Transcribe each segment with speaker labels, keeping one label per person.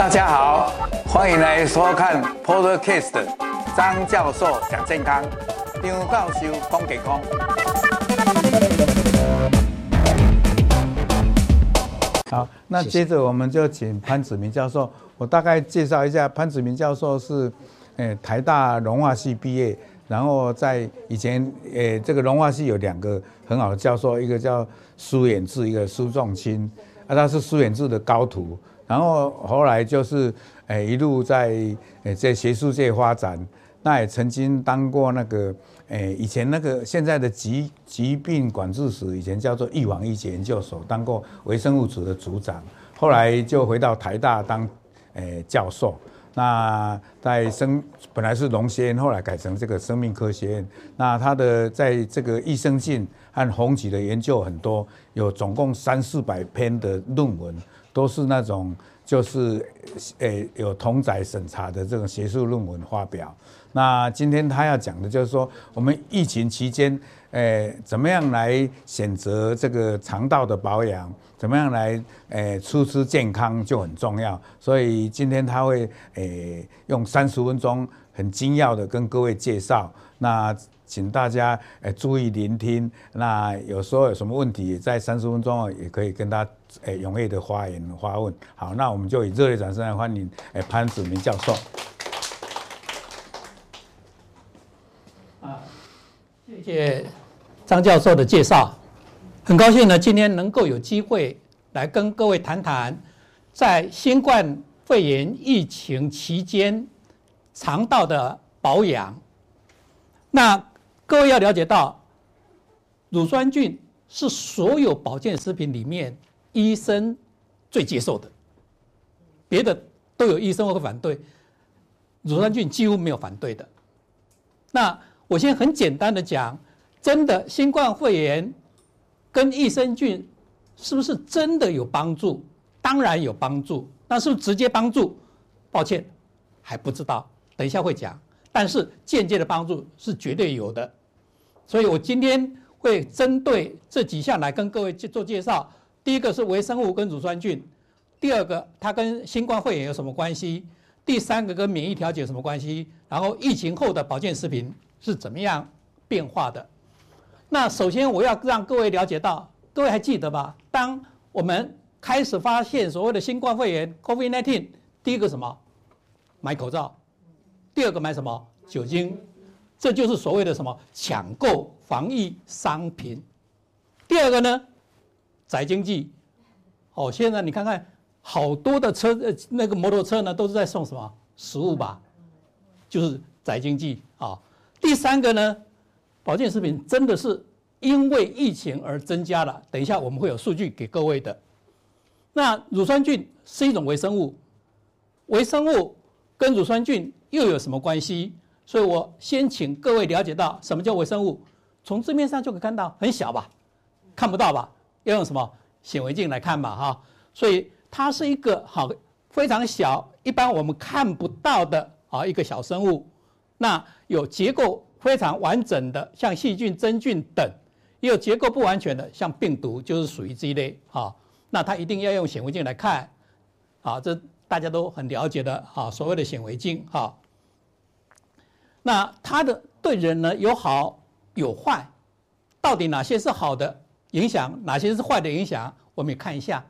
Speaker 1: 大家好，欢迎来收看 Podcast 张教授讲健康，张教授讲健康。好，那接着我们就请潘子明教授，我大概介绍一下，潘子明教授是，诶，台大农化系毕业，然后在以前，诶，这个农化系有两个很好的教授，一个叫苏远志，一个苏仲清，啊，他是苏远志的高徒。然后后来就是，诶，一路在诶在学术界发展，那也曾经当过那个，诶，以前那个现在的疾疾病管制室，以前叫做预防医学研究所，当过微生物组的组长，后来就回到台大当，诶，教授。那在生本来是农学院，后来改成这个生命科学院。那他的在这个益生菌和红曲的研究很多，有总共三四百篇的论文。都是那种就是诶有同载审查的这种学术论文发表。那今天他要讲的就是说，我们疫情期间诶怎么样来选择这个肠道的保养，怎么样来诶初吃健康就很重要。所以今天他会诶用三十分钟很精要的跟各位介绍。那请大家诶注意聆听。那有时候有什么问题，在三十分钟也可以跟他。诶，踊跃的发言发问，好，那我们就以热烈掌声来欢迎诶潘子明教授。
Speaker 2: 啊，谢谢张教授的介绍，很高兴呢，今天能够有机会来跟各位谈谈，在新冠肺炎疫情期间肠道的保养。那各位要了解到，乳酸菌是所有保健食品里面。医生最接受的，别的都有医生会反对，乳酸菌几乎没有反对的。那我先很简单的讲，真的新冠肺炎跟益生菌是不是真的有帮助？当然有帮助，那是不是直接帮助？抱歉，还不知道，等一下会讲。但是间接的帮助是绝对有的，所以我今天会针对这几项来跟各位去做介绍。第一个是微生物跟乳酸菌，第二个它跟新冠肺炎有什么关系？第三个跟免疫调节有什么关系？然后疫情后的保健食品是怎么样变化的？那首先我要让各位了解到，各位还记得吧？当我们开始发现所谓的新冠肺炎 （COVID-19），第一个什么？买口罩，第二个买什么？酒精，这就是所谓的什么？抢购防疫商品。第二个呢？宅经济，哦，现在你看看，好多的车，呃，那个摩托车呢，都是在送什么食物吧？就是宅经济啊。第三个呢，保健食品真的是因为疫情而增加了。等一下我们会有数据给各位的。那乳酸菌是一种微生物，微生物跟乳酸菌又有什么关系？所以我先请各位了解到什么叫微生物。从字面上就可以看到，很小吧？看不到吧？要用什么显微镜来看吧，哈，所以它是一个好非常小，一般我们看不到的啊一个小生物。那有结构非常完整的，像细菌、真菌等；也有结构不完全的，像病毒，就是属于这一类啊。那它一定要用显微镜来看，啊，这大家都很了解的啊，所谓的显微镜哈。那它的对人呢有好有坏，到底哪些是好的？影响哪些是坏的影响？我们也看一下。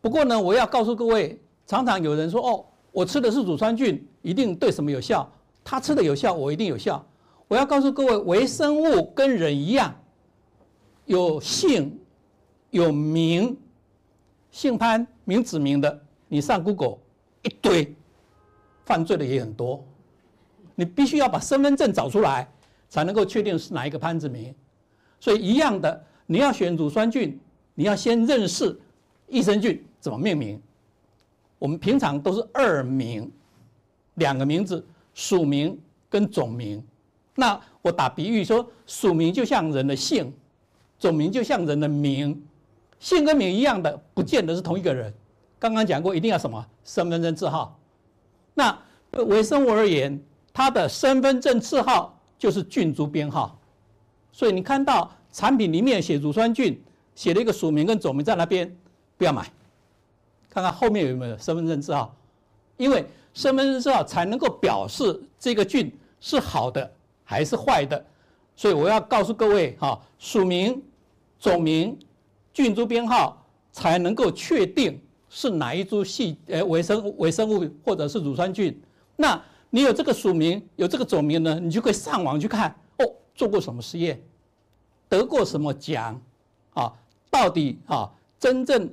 Speaker 2: 不过呢，我要告诉各位，常常有人说：“哦，我吃的是乳酸菌，一定对什么有效？他吃的有效，我一定有效。”我要告诉各位，微生物跟人一样，有姓有名，姓潘名子明的，你上 Google 一堆，犯罪的也很多。你必须要把身份证找出来，才能够确定是哪一个潘子明。所以一样的。你要选乳酸菌，你要先认识益生菌怎么命名。我们平常都是二名，两个名字，属名跟种名。那我打比喻说，属名就像人的姓，种名就像人的名。姓跟名一样的，不见得是同一个人。刚刚讲过，一定要什么身份证字号。那微生物而言，它的身份证字号就是菌株编号。所以你看到。产品里面写乳酸菌，写了一个属名跟种名在那边，不要买。看看后面有没有身份证字号，因为身份证字号才能够表示这个菌是好的还是坏的。所以我要告诉各位哈，属名、种名、菌株编号才能够确定是哪一株细呃微生物微生物或者是乳酸菌。那你有这个属名，有这个种名呢，你就可以上网去看哦，做过什么实验，得过什么奖，啊，到底啊真正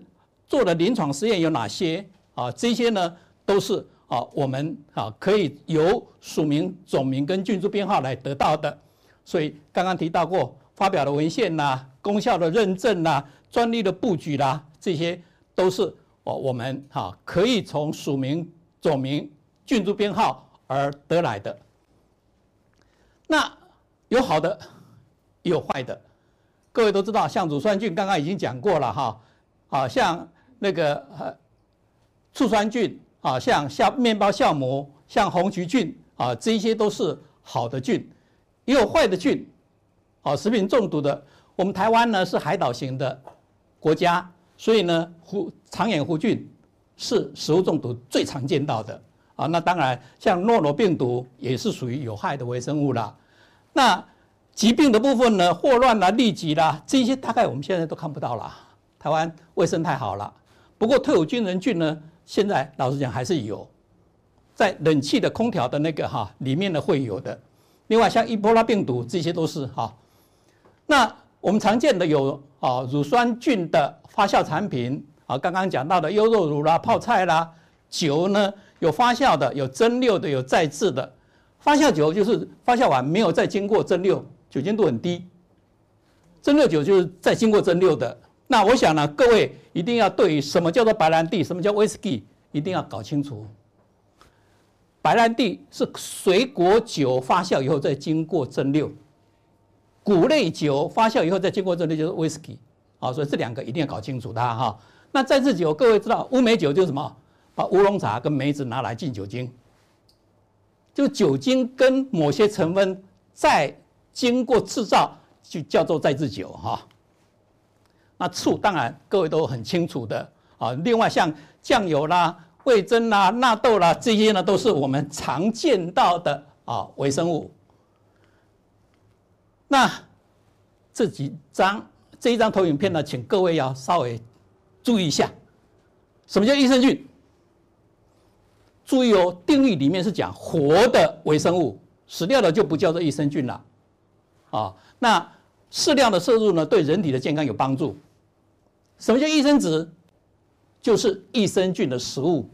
Speaker 2: 做的临床实验有哪些啊？这些呢都是啊我们啊可以由属名、种名跟菌株编号来得到的。所以刚刚提到过发表的文献呐、功效的认证呐、专利的布局啦，这些都是哦我们哈可以从属名、种名、菌株编号。而得来的，那有好的，也有坏的。各位都知道，像乳酸菌，刚刚已经讲过了哈，啊，像那个呃醋酸菌啊，像像面包酵母，像红曲菌啊，这些都是好的菌，也有坏的菌，啊，食品中毒的。我们台湾呢是海岛型的国家，所以呢，弧肠眼弧菌是食物中毒最常见到的。啊，那当然，像诺罗病毒也是属于有害的微生物啦。那疾病的部分呢，霍乱啦、痢疾啦，这些大概我们现在都看不到了。台湾卫生太好了。不过退伍军人菌呢，现在老实讲还是有，在冷气的空调的那个哈里面呢会有的。另外像伊波拉病毒，这些都是哈。那我们常见的有啊乳酸菌的发酵产品啊，刚刚讲到的优酪乳啦、泡菜啦、酒呢。有发酵的，有蒸馏的，有再制的。发酵酒就是发酵完没有再经过蒸馏，酒精度很低。蒸馏酒就是再经过蒸馏的。那我想呢，各位一定要对于什么叫做白兰地，什么叫威士忌，一定要搞清楚。白兰地是水果酒发酵以后再经过蒸馏，谷类酒发酵以后再经过蒸馏就是威士忌。啊，所以这两个一定要搞清楚它哈。那再制酒，各位知道乌梅酒就是什么？把乌龙茶跟梅子拿来浸酒精，就酒精跟某些成分再经过制造，就叫做再制酒哈。那醋当然各位都很清楚的啊。另外像酱油啦、味噌啦、纳豆啦这些呢，都是我们常见到的啊微生物。那这几张这一张投影片呢，请各位要稍微注意一下，什么叫益生菌？注意哦，定义里面是讲活的微生物，死掉的就不叫做益生菌了，啊，那适量的摄入呢，对人体的健康有帮助。什么叫益生质？就是益生菌的食物，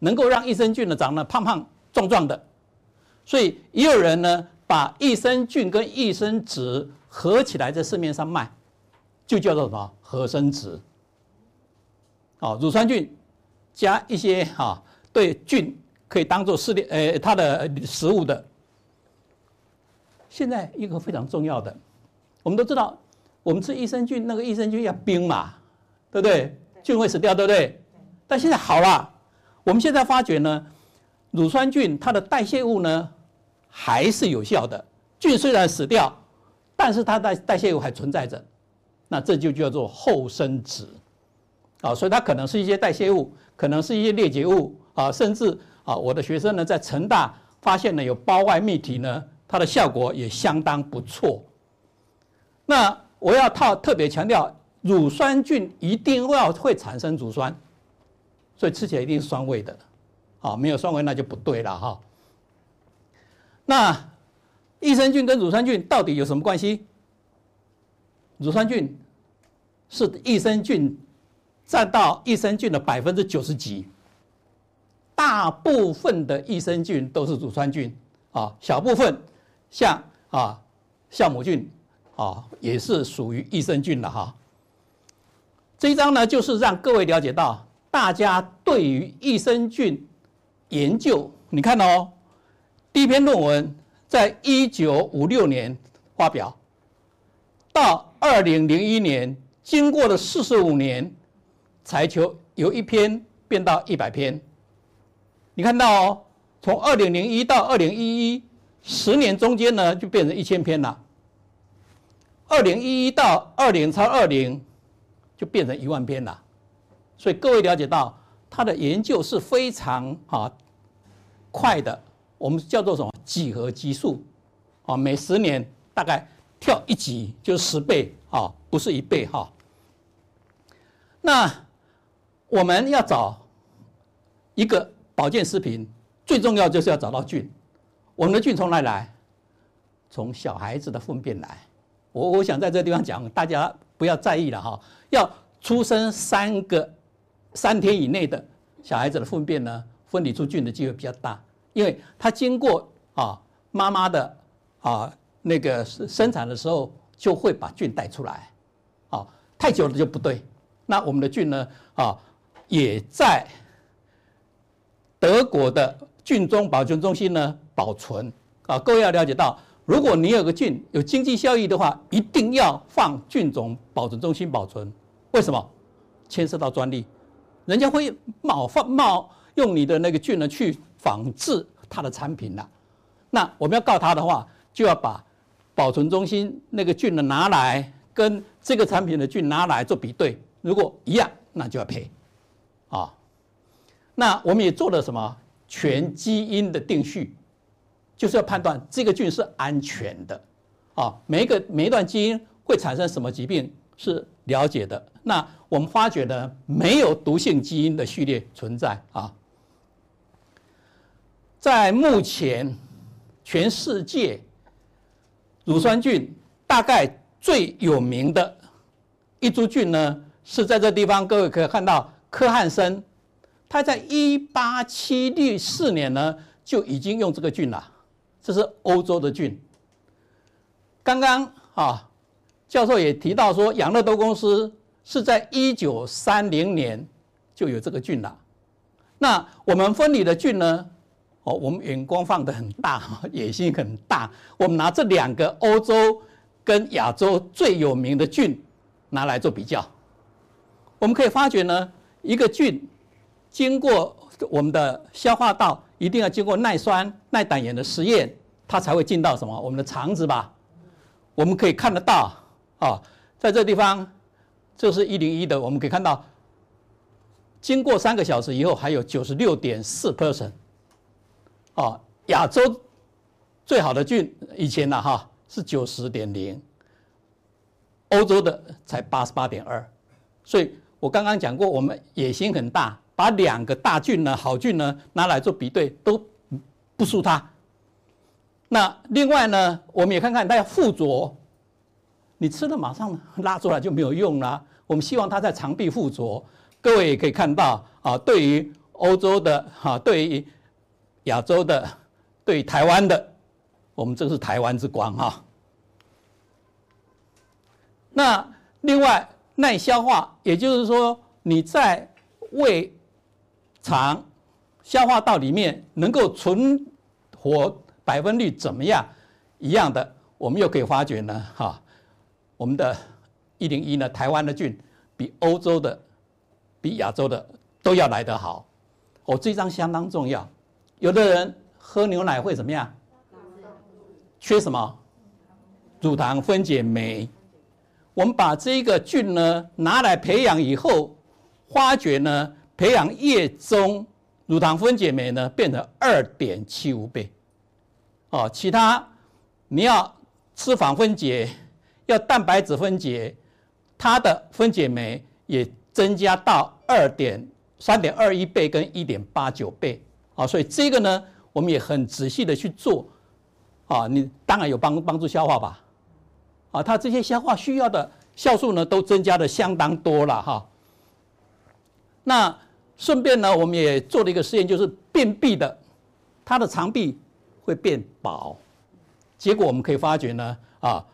Speaker 2: 能够让益生菌呢长得胖胖壮壮的。所以也有人呢把益生菌跟益生质合起来在市面上卖，就叫做什么合生质。啊，乳酸菌加一些哈。对菌可以当做饲料，呃，它的食物的。现在一个非常重要的，我们都知道，我们吃益生菌，那个益生菌要冰嘛，对不对？菌会死掉，对不对？但现在好了，我们现在发觉呢，乳酸菌它的代谢物呢还是有效的，菌虽然死掉，但是它的代谢物还存在着，那这就叫做后生子，啊，所以它可能是一些代谢物，可能是一些裂解物。啊，甚至啊，我的学生呢，在成大发现呢，有胞外泌体呢，它的效果也相当不错。那我要套特别强调，乳酸菌一定要会产生乳酸，所以吃起来一定是酸味的。啊，没有酸味那就不对了哈。那益生菌跟乳酸菌到底有什么关系？乳酸菌是益生菌占到益生菌的百分之九十几。大部分的益生菌都是乳酸菌啊，小部分像啊酵母菌啊也是属于益生菌的哈。这一章呢，就是让各位了解到，大家对于益生菌研究，你看哦，第一篇论文在一九五六年发表，到二零零一年，经过了四十五年，才求由一篇变到一百篇。你看到哦，从二零零一到二零一一，十年中间呢，就变成一千篇了。二零一一到二零超二零，就变成一万篇了。所以各位了解到，它的研究是非常啊快的，我们叫做什么几何级数啊，每十年大概跳一级就是十倍啊，不是一倍哈。那我们要找一个保健食品，最重要就是要找到菌。我们的菌从哪里来？从小孩子的粪便来。我我想在这个地方讲，大家不要在意了哈。要出生三个三天以内的小孩子的粪便呢，分离出菌的机会比较大，因为它经过啊妈妈的啊那个生产的时候，就会把菌带出来。啊，太久了就不对。那我们的菌呢啊，也在德国的菌种保存中心呢保存。啊，各位要了解到。如果你有个菌有经济效益的话，一定要放菌种保存中心保存。为什么？牵涉到专利，人家会冒放冒用你的那个菌呢去仿制他的产品了。那我们要告他的话，就要把保存中心那个菌呢拿来跟这个产品的菌拿来做比对，如果一样，那就要赔。啊，那我们也做了什么全基因的定序。就是要判断这个菌是安全的，啊，每一个每一段基因会产生什么疾病是了解的。那我们发觉呢，没有毒性基因的序列存在啊。在目前，全世界乳酸菌大概最有名的一株菌呢，是在这地方，各位可以看到科汉森，他在一八七六四年呢就已经用这个菌了。这是欧洲的菌。刚刚啊，教授也提到说，养乐多公司是在一九三零年就有这个菌了。那我们分离的菌呢？哦，我们眼光放得很大，野心很大。我们拿这两个欧洲跟亚洲最有名的菌拿来做比较，我们可以发觉呢，一个菌经过我们的消化道。一定要经过耐酸、耐胆盐的实验，它才会进到什么？我们的肠子吧。我们可以看得到啊，在这地方，这是一零一的，我们可以看到，经过三个小时以后，还有九十六点四 percent。啊，亚洲最好的菌以前呢哈是九十点零，欧洲的才八十八点二。所以我刚刚讲过，我们野心很大。把两个大菌呢，好菌呢拿来做比对，都不输它。那另外呢，我们也看看它要附着，你吃了马上拉出来就没有用了。我们希望它在肠壁附着。各位也可以看到啊，对于欧洲的哈，对于亚洲的，对台湾的，我们这个是台湾之光哈。那另外耐消化，也就是说你在胃。肠消化道里面能够存活百分率怎么样？一样的，我们又可以发觉呢，哈，我们的一零一呢，台湾的菌比欧洲的、比亚洲的都要来得好。哦，这张相当重要。有的人喝牛奶会怎么样？缺什么？乳糖分解酶。我们把这个菌呢拿来培养以后，发觉呢。培养液中乳糖分解酶呢，变成二点七五倍，哦，其他你要脂肪分解，要蛋白质分解，它的分解酶也增加到二点三点二一倍跟一点八九倍，啊，所以这个呢，我们也很仔细的去做，啊，你当然有帮帮助消化吧，啊，它这些消化需要的酵素呢，都增加的相当多了哈，那。顺便呢，我们也做了一个实验，就是便秘的，他的肠壁会变薄。结果我们可以发觉呢，啊，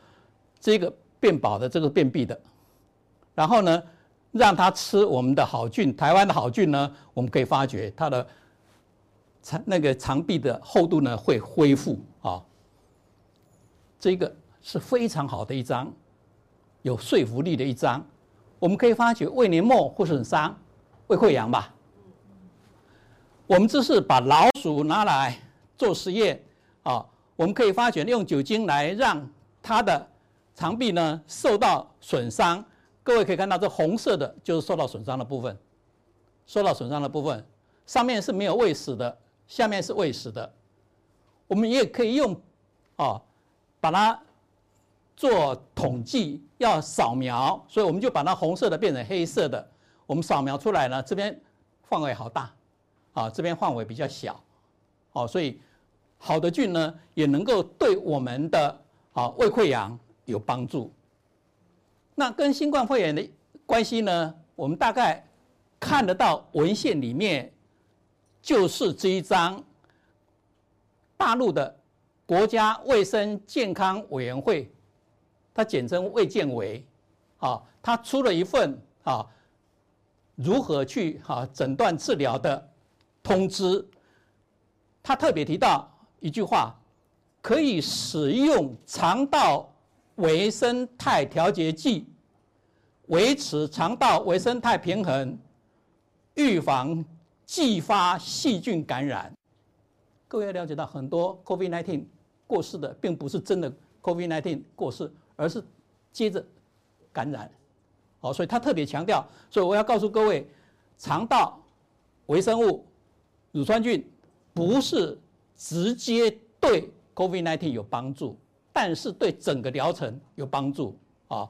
Speaker 2: 这个变薄的，这个便秘的，然后呢，让他吃我们的好菌，台湾的好菌呢，我们可以发觉它的肠那个肠壁的厚度呢会恢复啊。这个是非常好的一张，有说服力的一张。我们可以发觉胃黏膜会损伤，胃溃疡吧。我们这是把老鼠拿来做实验啊，我们可以发觉用酒精来让它的肠壁呢受到损伤。各位可以看到，这红色的就是受到损伤的部分，受到损伤的部分，上面是没有喂食的，下面是喂食的。我们也可以用哦，把它做统计，要扫描，所以我们就把它红色的变成黑色的。我们扫描出来呢，这边范围好大，啊，这边范围比较小，哦，所以好的菌呢，也能够对我们的啊胃溃疡有帮助。那跟新冠肺炎的关系呢，我们大概看得到文献里面，就是这一张。大陆的国家卫生健康委员会，它简称卫健委，啊，它出了一份啊，如何去哈诊断治疗的通知。他特别提到一句话，可以使用肠道微生态调节剂，维持肠道微生态平衡，预防继发细菌感染。各位要了解到，很多 COVID-19 过世的，并不是真的 COVID-19 过世，而是接着感染。哦，所以他特别强调，所以我要告诉各位，肠道微生物乳酸菌不是直接对 COVID-19 有帮助，但是对整个疗程有帮助。啊，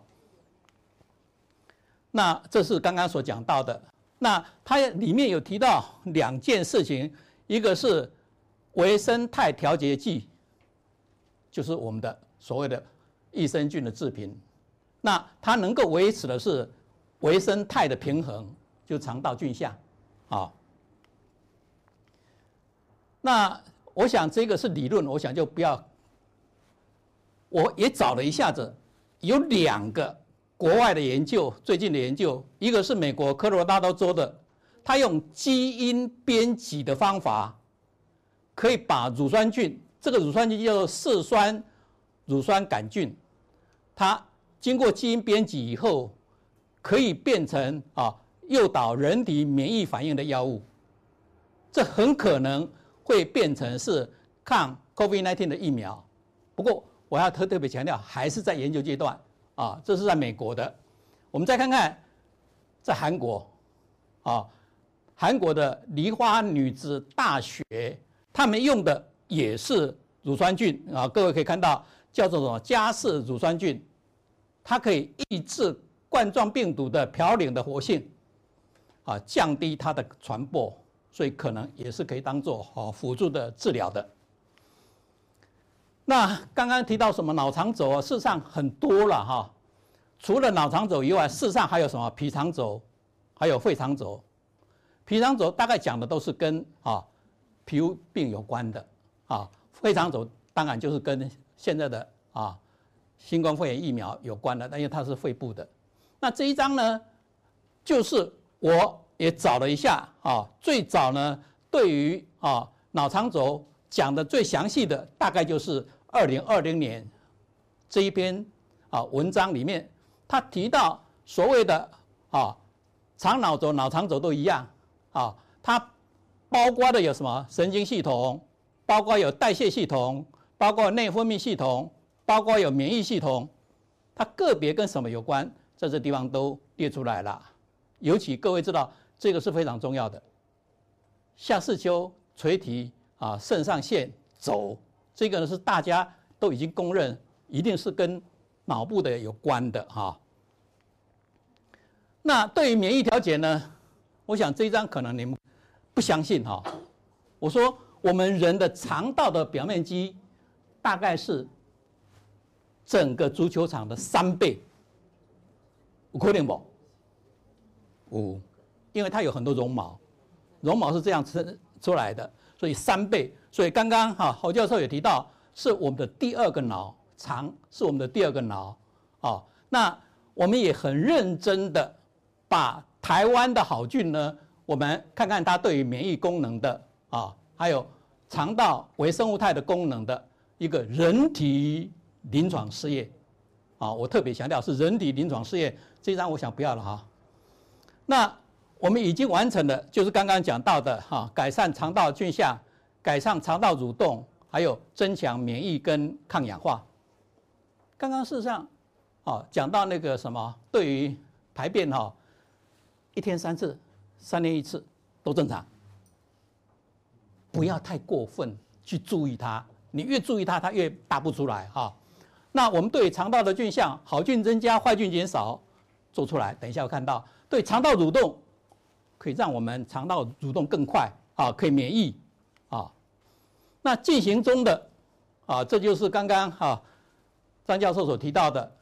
Speaker 2: 那这是刚刚所讲到的。那它里面有提到两件事情，一个是。微生态调节剂就是我们的所谓的益生菌的制品，那它能够维持的是微生态的平衡，就肠道菌相啊。那我想这个是理论，我想就不要。我也找了一下子，有两个国外的研究，最近的研究，一个是美国科罗拉多州的，他用基因编辑的方法。可以把乳酸菌，这个乳酸菌叫做嗜酸乳酸杆菌，它经过基因编辑以后，可以变成啊诱导人体免疫反应的药物，这很可能会变成是抗 COVID-19 的疫苗。不过我要特特别强调，还是在研究阶段啊，这是在美国的。我们再看看在韩国啊，韩国的梨花女子大学。他们用的也是乳酸菌啊，各位可以看到叫做什么加氏乳酸菌，它可以抑制冠状病毒的嘌呤的活性，啊，降低它的传播，所以可能也是可以当做好辅助的治疗的。那刚刚提到什么脑肠轴啊，事实上很多了哈，除了脑肠轴以外，事实上还有什么脾肠轴，还有肺肠轴。脾肠轴大概讲的都是跟啊。皮肤病有关的啊，肺肠轴当然就是跟现在的啊新冠肺炎疫苗有关的，但因为它是肺部的。那这一张呢，就是我也找了一下啊，最早呢对于啊脑肠轴讲的最详细的，大概就是二零二零年这一篇啊文章里面，他提到所谓的啊肠脑轴、脑肠轴都一样啊，它。包括的有什么神经系统，包括有代谢系统，包括内分泌系统，包括有免疫系统，它个别跟什么有关，在这地方都列出来了。尤其各位知道，这个是非常重要的，下视丘垂体啊，肾上腺轴，这个呢是大家都已经公认，一定是跟脑部的有关的哈。那对于免疫调节呢，我想这一张可能你们。不相信哈？我说我们人的肠道的表面积大概是整个足球场的三倍，有可能不？五，因为它有很多绒毛，绒毛是这样出出来的，所以三倍。所以刚刚哈侯教授也提到，是我们的第二个脑，肠是我们的第二个脑啊。那我们也很认真的把台湾的好菌呢。我们看看它对于免疫功能的啊，还有肠道微生物态的功能的一个人体临床试验啊，我特别强调是人体临床试验，这张我想不要了哈。那我们已经完成了，就是刚刚讲到的哈，改善肠道菌相，改善肠道蠕动，还有增强免疫跟抗氧化。刚刚事实上啊，讲到那个什么，对于排便哈，一天三次。三年一次都正常，不要太过分去注意它，你越注意它，它越大不出来哈。那我们对肠道的菌相，好菌增加，坏菌减少，做出来，等一下我看到，对肠道蠕动，可以让我们肠道蠕动更快啊，可以免疫啊。那进行中的啊，这就是刚刚哈张教授所提到的，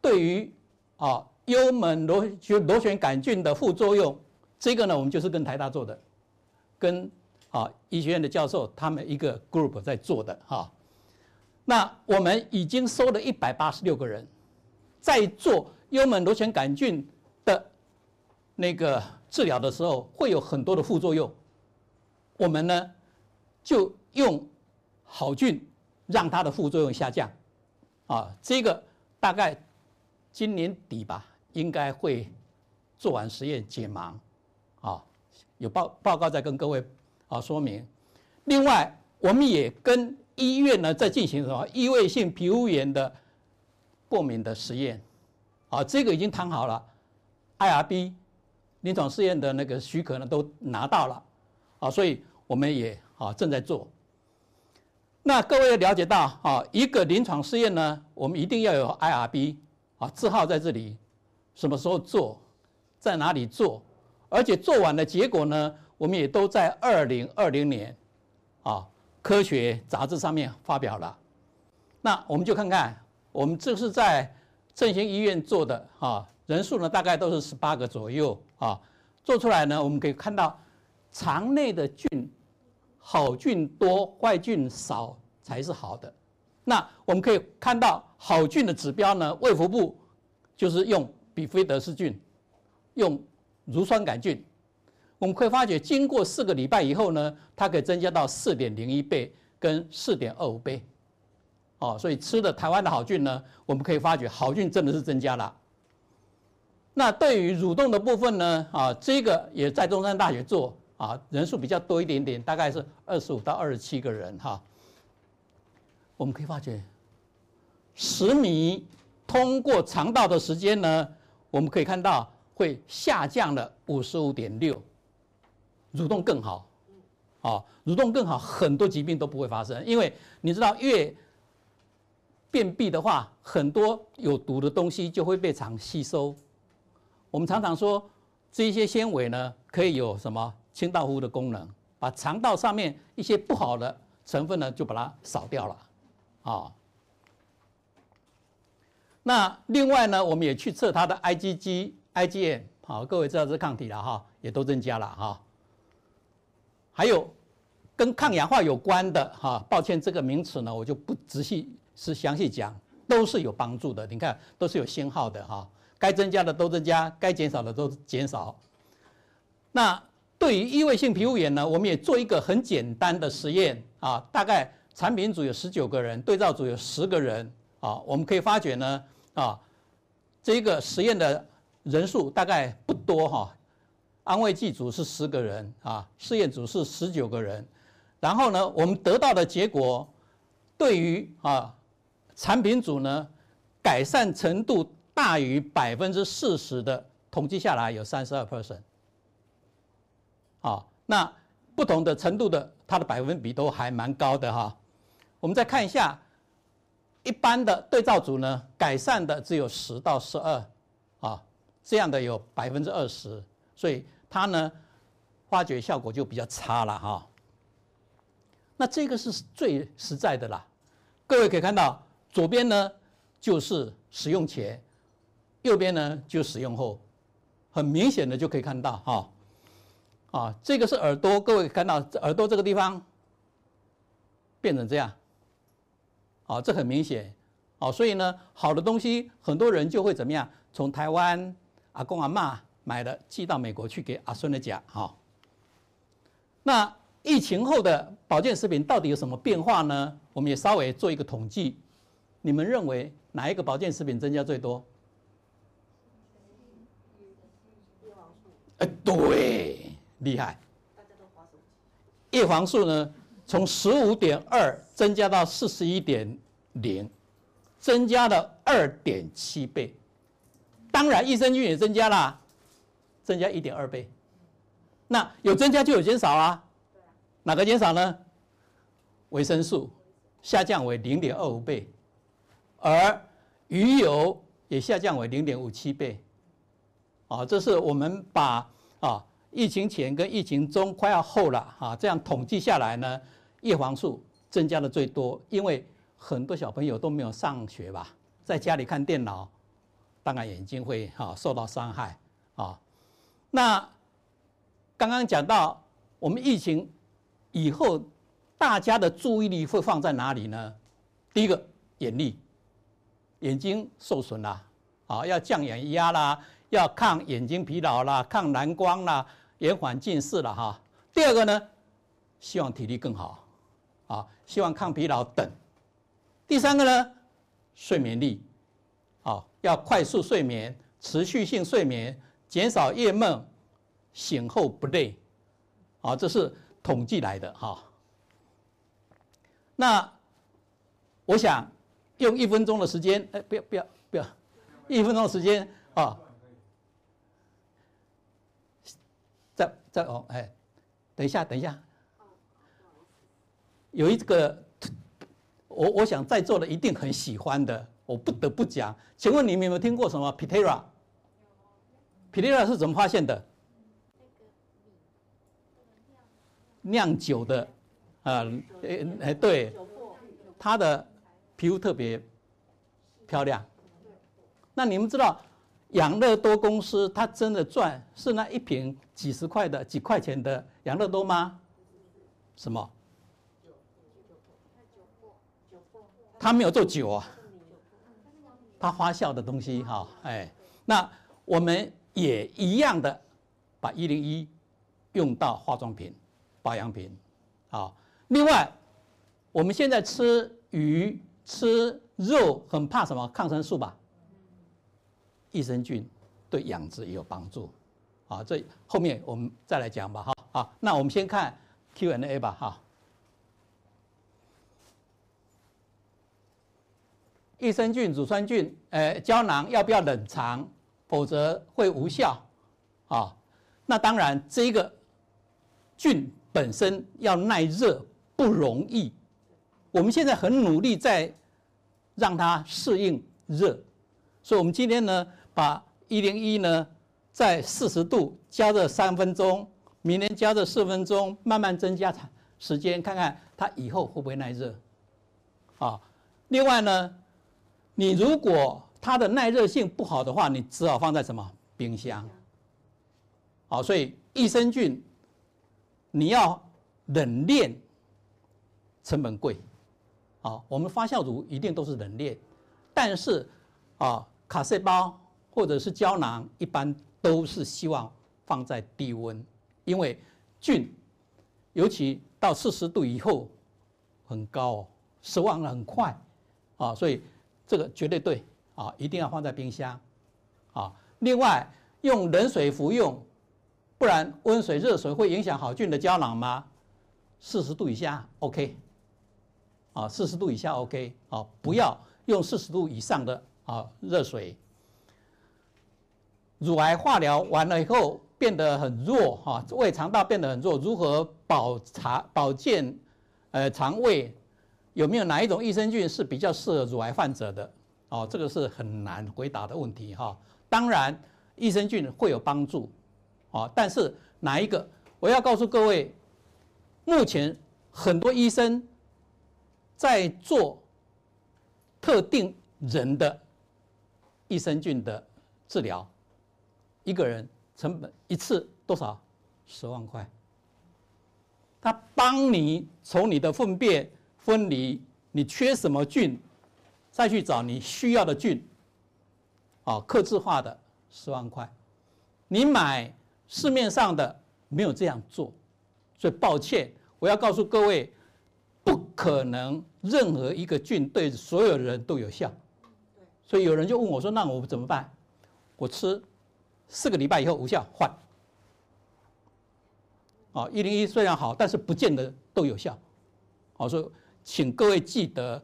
Speaker 2: 对于啊幽门螺旋螺旋杆菌的副作用，这个呢，我们就是跟台大做的，跟啊医学院的教授他们一个 group 在做的哈。那我们已经收了一百八十六个人，在做幽门螺旋杆菌的那个治疗的时候，会有很多的副作用。我们呢，就用好菌让它的副作用下降。啊，这个大概今年底吧，应该会做完实验解盲。啊，有报报告再跟各位啊说明。另外，我们也跟医院呢，在进行什么异位性皮肤炎的过敏的实验，啊，这个已经谈好了，IRB 临床试验的那个许可呢都拿到了，啊，所以我们也啊正在做。那各位了解到啊，一个临床试验呢，我们一定要有 IRB 啊，字号在这里，什么时候做，在哪里做，而且做完的结果呢，我们也都在二零二零年啊。科学杂志上面发表了，那我们就看看，我们这是在振兴医院做的啊，人数呢大概都是十八个左右啊，做出来呢，我们可以看到肠内的菌好菌多，坏菌少才是好的。那我们可以看到好菌的指标呢，卫福部就是用比菲德氏菌，用乳酸杆菌。我们会发觉，经过四个礼拜以后呢，它可以增加到四点零一倍跟四点二五倍，哦，所以吃的台湾的好菌呢，我们可以发觉好菌真的是增加了。那对于蠕动的部分呢，啊，这个也在中山大学做，啊，人数比较多一点点，大概是二十五到二十七个人哈。我们可以发觉，十米通过肠道的时间呢，我们可以看到会下降了五十五点六。蠕动更好，啊，蠕动更好，很多疾病都不会发生。因为你知道，越便秘的话，很多有毒的东西就会被肠吸收。我们常常说，这一些纤维呢，可以有什么清道夫的功能，把肠道上面一些不好的成分呢，就把它扫掉了，啊。那另外呢，我们也去测它的 IgG、IgM，好，各位知道这是抗体了哈，也都增加了哈。还有跟抗氧化有关的哈，抱歉，这个名词呢，我就不仔细是详细讲，都是有帮助的。你看，都是有星号的哈，该增加的都增加，该减少的都减少。那对于异位性皮肤炎呢，我们也做一个很简单的实验啊，大概产品组有十九个人，对照组有十个人啊，我们可以发觉呢啊，这个实验的人数大概不多哈。安慰剂组是十个人啊，试验组是十九个人，然后呢，我们得到的结果对于啊产品组呢，改善程度大于百分之四十的，统计下来有三十二 percent，啊，那不同的程度的它的百分比都还蛮高的哈。我们再看一下一般的对照组呢，改善的只有十到十二啊，这样的有百分之二十。所以它呢，发觉效果就比较差了哈。那这个是最实在的啦。各位可以看到，左边呢就是使用前，右边呢就使用后，很明显的就可以看到哈。啊，这个是耳朵，各位看到耳朵这个地方变成这样。啊，这很明显。啊，所以呢，好的东西很多人就会怎么样？从台湾阿公阿嬷。买的寄到美国去给阿孙的家哈。那疫情后的保健食品到底有什么变化呢？我们也稍微做一个统计。你们认为哪一个保健食品增加最多？哎，对，厉害。叶黄素呢，从十五点二增加到四十一点零，增加了二点七倍。当然，益生菌也增加了。增加一点二倍，那有增加就有减少啊。哪个减少呢？维生素下降为零点二五倍，而鱼油也下降为零点五七倍。啊，这是我们把啊疫情前跟疫情中快要后了啊，这样统计下来呢，叶黄素增加的最多，因为很多小朋友都没有上学吧，在家里看电脑，当然眼睛会啊受到伤害啊。那刚刚讲到我们疫情以后，大家的注意力会放在哪里呢？第一个，眼力，眼睛受损了啊，要降眼压啦。要抗眼睛疲劳啦，抗蓝光啦，延缓近视了哈。第二个呢，希望体力更好啊，希望抗疲劳等。第三个呢，睡眠力啊，要快速睡眠、持续性睡眠，减少夜梦，醒后不累啊，这是统计来的哈。那我想用一分钟的时间，哎，不要不要不要，一分钟的时间啊。在哦，哎，等一下，等一下，有一个，我我想在座的一定很喜欢的，我不得不讲。请问你们有没有听过什么 Pitera？Pitera 是怎么发现的？酿酒的，啊，哎哎，对，他的皮肤特别漂亮。那你们知道？养乐多公司，它真的赚是那一瓶几十块的、几块钱的养乐多吗？什么？他没有做酒啊，他发酵的东西哈，哎，那我们也一样的把一零一用到化妆品、保养品，好。另外，我们现在吃鱼、吃肉，很怕什么？抗生素吧。益生菌对养殖也有帮助，啊，这后面我们再来讲吧，哈，好，那我们先看 Q&A 吧，哈。益生菌、乳酸菌，呃，胶囊要不要冷藏？否则会无效，啊，那当然这个菌本身要耐热不容易，我们现在很努力在让它适应热，所以我们今天呢。把一零一呢，在四十度加热三分钟，明天加热四分钟，慢慢增加时间，看看它以后会不会耐热。啊，另外呢，你如果它的耐热性不好的话，你只好放在什么冰箱。好，所以益生菌你要冷链，成本贵。啊，我们发酵乳一定都是冷链，但是啊，卡塞包。或者是胶囊，一般都是希望放在低温，因为菌，尤其到四十度以后很高，死亡的很快啊，所以这个绝对对啊，一定要放在冰箱啊。另外，用冷水服用，不然温水、热水会影响好菌的胶囊吗？四十度以下 OK，啊，四十度以下 OK，啊，不要用四十度以上的啊热水。乳癌化疗完了以后变得很弱哈，胃肠道变得很弱，如何保肠保健？呃，肠胃有没有哪一种益生菌是比较适合乳癌患者的？哦，这个是很难回答的问题哈。当然，益生菌会有帮助，哦，但是哪一个？我要告诉各位，目前很多医生在做特定人的益生菌的治疗。一个人成本一次多少？十万块。他帮你从你的粪便分离你缺什么菌，再去找你需要的菌，啊，客制化的十万块。你买市面上的没有这样做，所以抱歉，我要告诉各位，不可能任何一个菌对所有人都有效。所以有人就问我说：“那我怎么办？”我吃。四个礼拜以后无效换，啊，一零一虽然好，但是不见得都有效，好，所以请各位记得，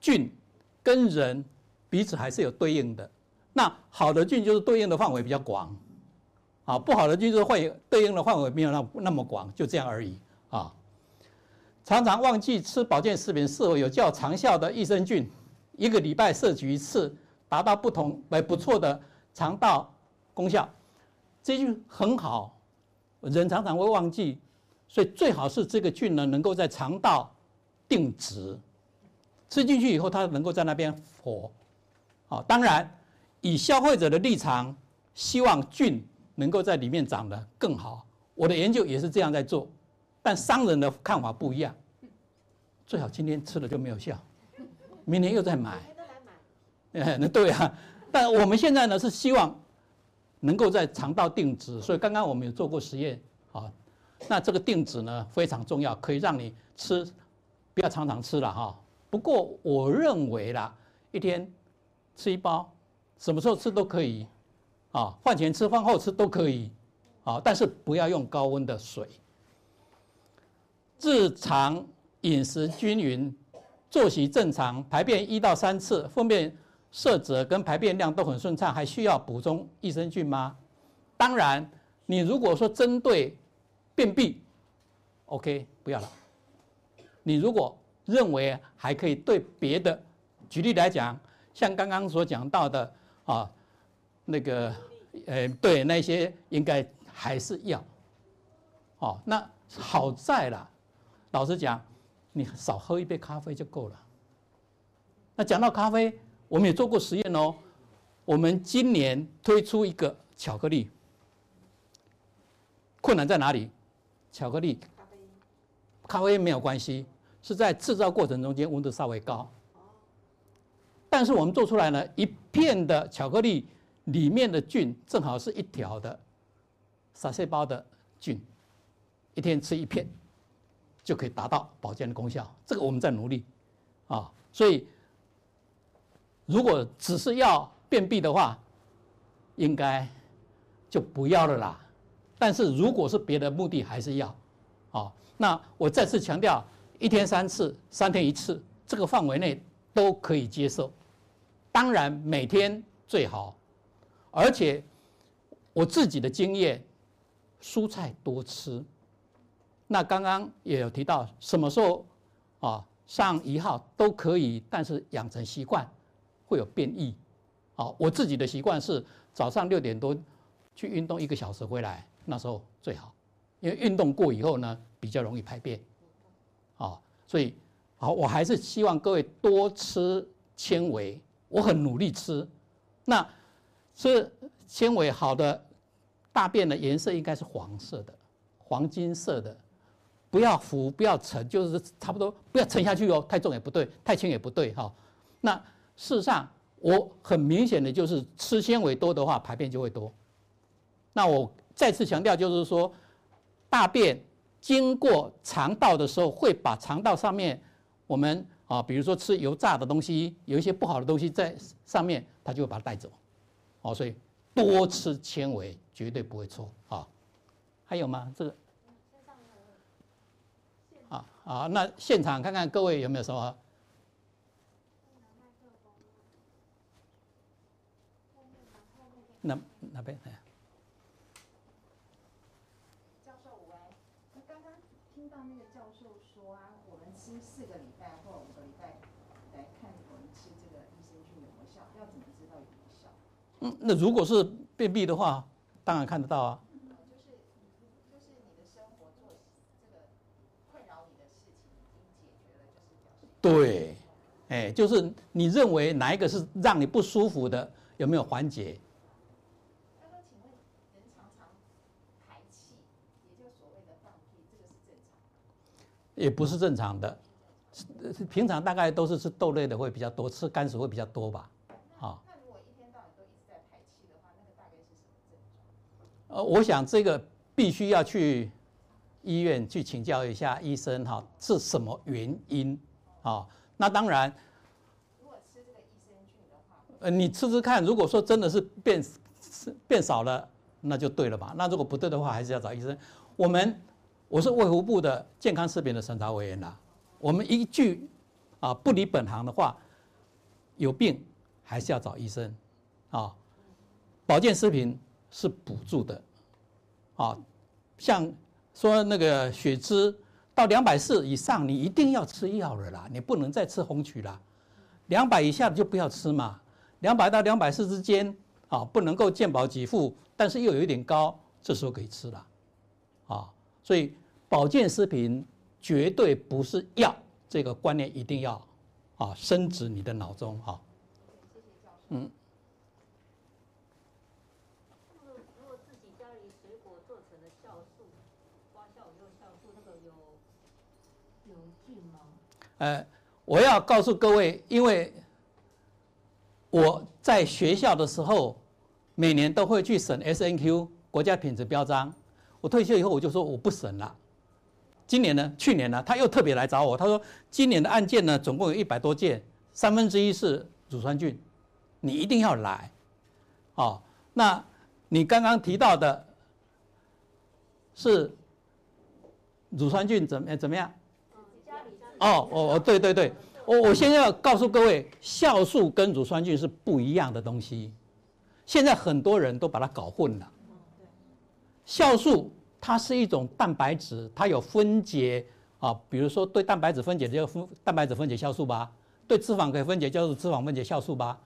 Speaker 2: 菌跟人彼此还是有对应的。那好的菌就是对应的范围比较广，啊，不好的菌就是会对应的范围没有那那么广，就这样而已。啊。常常忘记吃保健食品是否有较长效的益生菌，一个礼拜摄取一次，达到不同为不错的肠道功效。这句很好，人常常会忘记，所以最好是这个菌呢能够在肠道定植，吃进去以后它能够在那边活。好，当然以消费者的立场，希望菌能够在里面长得更好。我的研究也是这样在做。但商人的看法不一样，最好今天吃了就没有效，明年又再买。哎，那对啊。但我们现在呢是希望能够在肠道定植，所以刚刚我们有做过实验啊。那这个定植呢非常重要，可以让你吃，不要常常吃了哈。不过我认为啦，一天吃一包，什么时候吃都可以啊，饭前吃、饭后吃都可以啊，但是不要用高温的水。日常饮食均匀，作息正常，排便一到三次，粪便色泽跟排便量都很顺畅，还需要补充益生菌吗？当然，你如果说针对便秘，OK，不要了。你如果认为还可以对别的，举例来讲，像刚刚所讲到的啊，那个呃，对那些应该还是要。哦，那好在了。老实讲，你少喝一杯咖啡就够了。那讲到咖啡，我们也做过实验哦。我们今年推出一个巧克力，困难在哪里？巧克力，咖啡，咖啡没有关系，是在制造过程中间温度稍微高。但是我们做出来呢，一片的巧克力里面的菌正好是一条的撒细胞的菌，一天吃一片。就可以达到保健的功效，这个我们在努力，啊，所以如果只是要便秘的话，应该就不要了啦。但是如果是别的目的，还是要，啊，那我再次强调，一天三次，三天一次，这个范围内都可以接受。当然每天最好，而且我自己的经验，蔬菜多吃。那刚刚也有提到，什么时候啊上一号都可以，但是养成习惯会有变异。好，我自己的习惯是早上六点多去运动一个小时回来，那时候最好，因为运动过以后呢比较容易排便。啊，所以好，我还是希望各位多吃纤维，我很努力吃。那吃纤维好的大便的颜色应该是黄色的，黄金色的。不要浮，不要沉，就是差不多，不要沉下去哦。太重也不对，太轻也不对哈。那事实上，我很明显的就是吃纤维多的话，排便就会多。那我再次强调，就是说，大便经过肠道的时候，会把肠道上面我们啊，比如说吃油炸的东西，有一些不好的东西在上面，它就会把它带走。哦，所以多吃纤维绝对不会错啊。还有吗？这个？啊啊，那现场看看各位有没有什么？那那边哎。
Speaker 3: 教授午安，那刚刚听到那个教授说啊，我们吃四个礼拜或五个礼拜来看我们吃这个益生菌有没有效，要怎么知道有没有效？
Speaker 2: 嗯，那如果是便秘的话，当然看得到啊。就
Speaker 3: 是就是你的生活作息这个困扰你的事情，已经解决了，就是表示对，
Speaker 2: 哎，就是你认为哪一个是让你不舒服的，有没有缓解？
Speaker 3: 他说：“请问，人常常排气，也就所谓的放屁，这个是正常的？
Speaker 2: 也不是正常的，是平常大概都是吃豆类的会比较多，吃干食会比较多吧？啊。
Speaker 3: 那如果一天到晚都一直在排气的话，那个大概是什么症状？
Speaker 2: 呃，我想这个必须要去医院去请教一下医生哈，是什么原因？啊，那当然。
Speaker 3: 如果吃这个益生菌的话，
Speaker 2: 呃，你吃吃看，如果说真的是变变少了，那就对了吧？那如果不对的话，还是要找医生。我们我是卫福部的健康食品的审查委员啦。我们一句啊不离本行的话，有病还是要找医生啊。保健食品是补助的，啊，像说那个血脂到两百四以上，你一定要吃药了啦，你不能再吃红曲啦。两百以下就不要吃嘛。两百到两百四之间啊，不能够健保给付，但是又有一点高，这时候可以吃了。啊，所以保健食品绝对不是药，这个观念一定要啊深植你的脑中哈。
Speaker 3: 谢谢教授。
Speaker 2: 嗯。呃，我要告诉各位，因为我在学校的时候，每年都会去审 SNQ 国家品质标章。我退休以后，我就说我不审了。今年呢，去年呢，他又特别来找我，他说今年的案件呢，总共有一百多件，三分之一是乳酸菌，你一定要来。哦，那你刚刚提到的是乳酸菌怎么怎么样？哦哦哦，对对对，我我现在要告诉各位，酵素跟乳酸菌是不一样的东西，现在很多人都把它搞混了。酵素它是一种蛋白质，它有分解啊，比如说对蛋白质分解叫分蛋白质分解酵素吧，对脂肪可以分解叫做脂肪分解酵素吧。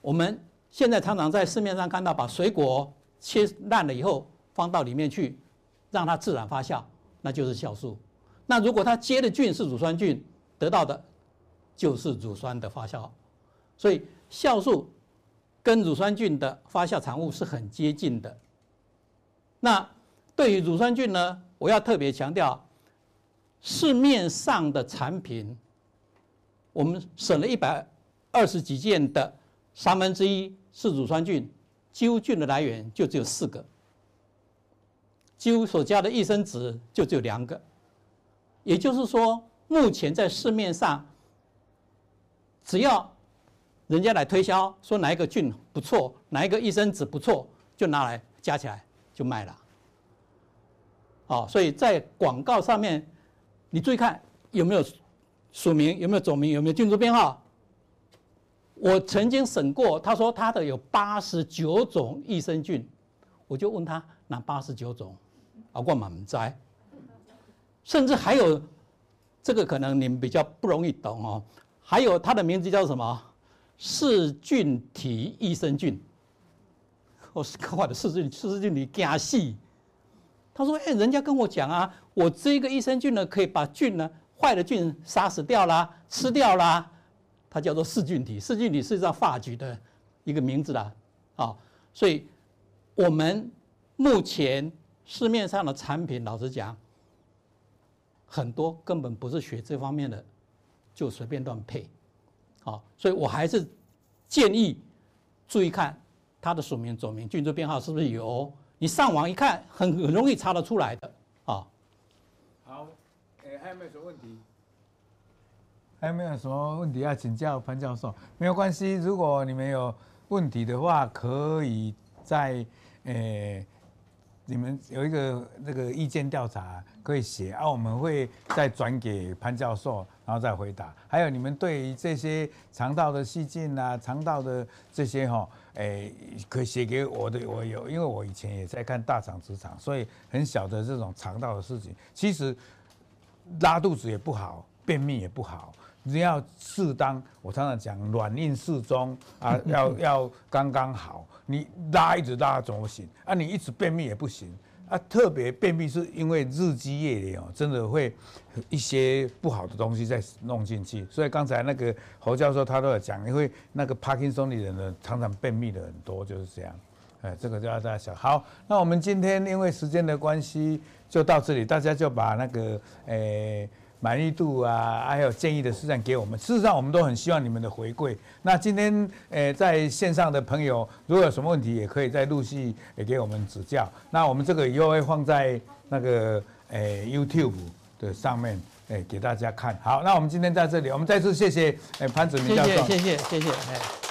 Speaker 2: 我们现在常常在市面上看到，把水果切烂了以后放到里面去，让它自然发酵，那就是酵素。那如果它接的菌是乳酸菌，得到的就是乳酸的发酵，所以酵素跟乳酸菌的发酵产物是很接近的。那对于乳酸菌呢，我要特别强调，市面上的产品，我们省了一百二十几件的，三分之一是乳酸菌，几乎菌的来源就只有四个，几乎所加的益生质就只有两个。也就是说，目前在市面上，只要人家来推销说哪一个菌不错，哪一个益生质不错，就拿来加起来就卖了。哦，所以在广告上面，你注意看有没有署名，有没有种名，有没有菌株编号。我曾经审过，他说他的有八十九种益生菌，我就问他哪八十九种，啊，我满栽。甚至还有，这个可能你们比较不容易懂哦。还有它的名字叫什么？噬菌体益生菌。我是科幻的噬菌，噬菌体加细。他说：“哎，人家跟我讲啊，我这个益生菌呢，可以把菌呢坏的菌杀死掉啦，吃掉啦。它叫做噬菌体，噬菌体是上法局的一个名字啦。啊，所以我们目前市面上的产品，老实讲。”很多根本不是学这方面的，就随便乱配，好，所以我还是建议注意看它的署名、种名、郡州编号是不是有。你上网一看，很容易查得出来的啊。
Speaker 1: 好，诶，还有没有什么问题？还有没有什么问题要请教潘教授？没有关系，如果你们有问题的话，可以在诶。你们有一个那个意见调查可以写啊，我们会再转给潘教授，然后再回答。还有你们对于这些肠道的细菌啊、肠道的这些哈，诶，可以写给我的，我有，因为我以前也在看大肠直肠，所以很小的这种肠道的事情。其实拉肚子也不好，便秘也不好。你要适当，我常常讲软硬适中啊，要要刚刚好。你拉一直拉怎么行啊？你一直便秘也不行啊。特别便秘是因为日积月累哦，真的会一些不好的东西再弄进去。所以刚才那个侯教授他都有讲，因为那个帕金森的人呢，常常便秘的很多，就是这样。哎，这个就要大家想。好，那我们今天因为时间的关系就到这里，大家就把那个诶。满意度啊，还有建议的事项给我们。事实上，我们都很希望你们的回馈。那今天，诶，在线上的朋友，如果有什么问题，也可以再陆续也给我们指教。那我们这个以后会放在那个诶 YouTube 的上面，诶给大家看。好，那我们今天在这里，我们再次谢谢诶潘子明教授，
Speaker 2: 谢谢谢谢谢谢。